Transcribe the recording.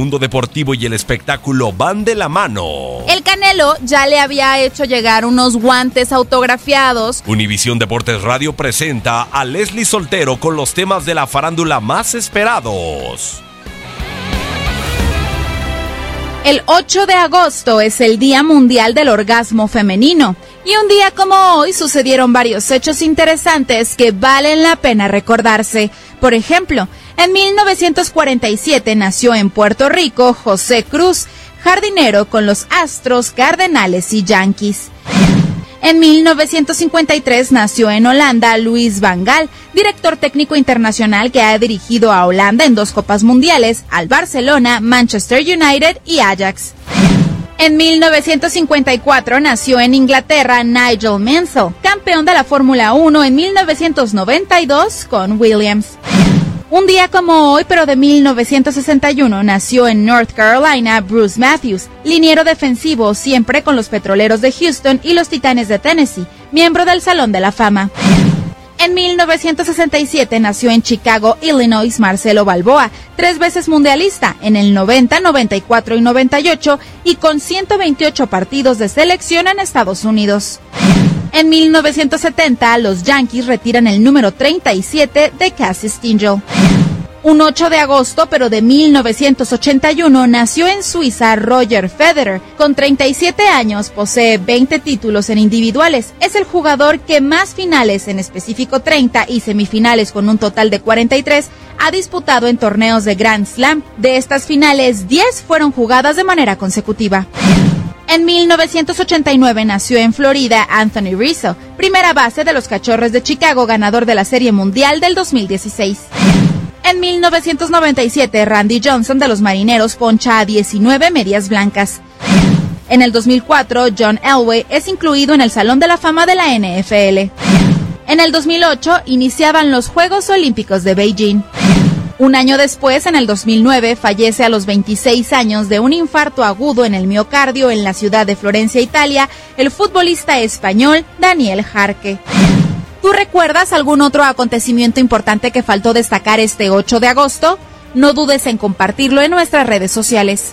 Mundo deportivo y el espectáculo van de la mano. El Canelo ya le había hecho llegar unos guantes autografiados. Univisión Deportes Radio presenta a Leslie Soltero con los temas de la farándula más esperados. El 8 de agosto es el Día Mundial del Orgasmo Femenino. Y un día como hoy sucedieron varios hechos interesantes que valen la pena recordarse. Por ejemplo, en 1947 nació en Puerto Rico José Cruz, jardinero con los Astros, Cardenales y Yankees. En 1953 nació en Holanda Luis Van Gaal, director técnico internacional que ha dirigido a Holanda en dos Copas Mundiales, al Barcelona, Manchester United y Ajax. En 1954 nació en Inglaterra Nigel Mansell, campeón de la Fórmula 1 en 1992 con Williams. Un día como hoy, pero de 1961, nació en North Carolina Bruce Matthews, liniero defensivo siempre con los Petroleros de Houston y los Titanes de Tennessee, miembro del Salón de la Fama. En 1967 nació en Chicago, Illinois, Marcelo Balboa, tres veces mundialista en el 90, 94 y 98 y con 128 partidos de selección en Estados Unidos. En 1970, los Yankees retiran el número 37 de Cassie Stingel. Un 8 de agosto, pero de 1981, nació en Suiza Roger Federer. Con 37 años, posee 20 títulos en individuales. Es el jugador que más finales, en específico 30, y semifinales con un total de 43, ha disputado en torneos de Grand Slam. De estas finales, 10 fueron jugadas de manera consecutiva. En 1989 nació en Florida Anthony Rizzo, primera base de los Cachorros de Chicago, ganador de la Serie Mundial del 2016. En 1997, Randy Johnson de los Marineros poncha a 19 medias blancas. En el 2004, John Elway es incluido en el Salón de la Fama de la NFL. En el 2008, iniciaban los Juegos Olímpicos de Beijing. Un año después, en el 2009, fallece a los 26 años de un infarto agudo en el miocardio en la ciudad de Florencia, Italia, el futbolista español Daniel Jarque. ¿Tú recuerdas algún otro acontecimiento importante que faltó destacar este 8 de agosto? No dudes en compartirlo en nuestras redes sociales.